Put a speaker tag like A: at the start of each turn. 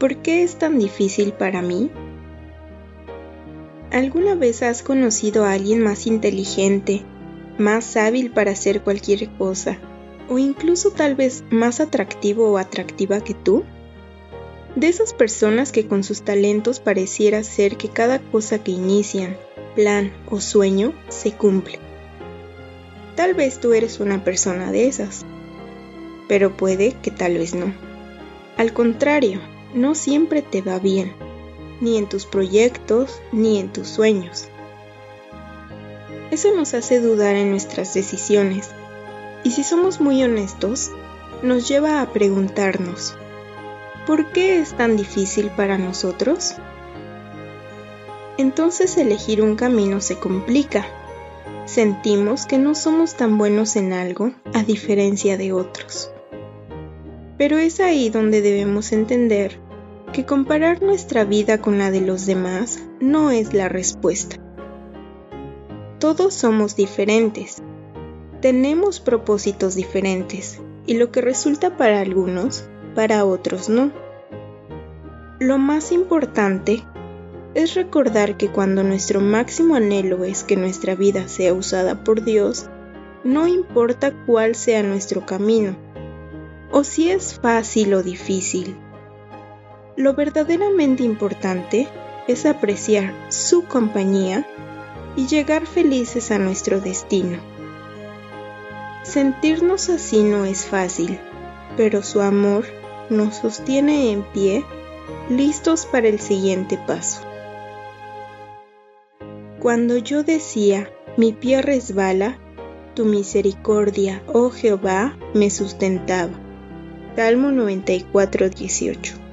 A: ¿Por qué es tan difícil para mí? ¿Alguna vez has conocido a alguien más inteligente, más hábil para hacer cualquier cosa, o incluso tal vez más atractivo o atractiva que tú? De esas personas que con sus talentos pareciera ser que cada cosa que inician, plan o sueño se cumple. Tal vez tú eres una persona de esas, pero puede que tal vez no. Al contrario, no siempre te va bien, ni en tus proyectos, ni en tus sueños. Eso nos hace dudar en nuestras decisiones, y si somos muy honestos, nos lleva a preguntarnos, ¿por qué es tan difícil para nosotros? Entonces elegir un camino se complica. Sentimos que no somos tan buenos en algo a diferencia de otros. Pero es ahí donde debemos entender que comparar nuestra vida con la de los demás no es la respuesta. Todos somos diferentes, tenemos propósitos diferentes y lo que resulta para algunos, para otros no. Lo más importante es recordar que cuando nuestro máximo anhelo es que nuestra vida sea usada por Dios, no importa cuál sea nuestro camino, o si es fácil o difícil. Lo verdaderamente importante es apreciar su compañía y llegar felices a nuestro destino. Sentirnos así no es fácil, pero su amor nos sostiene en pie, listos para el siguiente paso. Cuando yo decía, mi pie resbala, tu misericordia, oh Jehová, me sustentaba. Salmo 94, 18.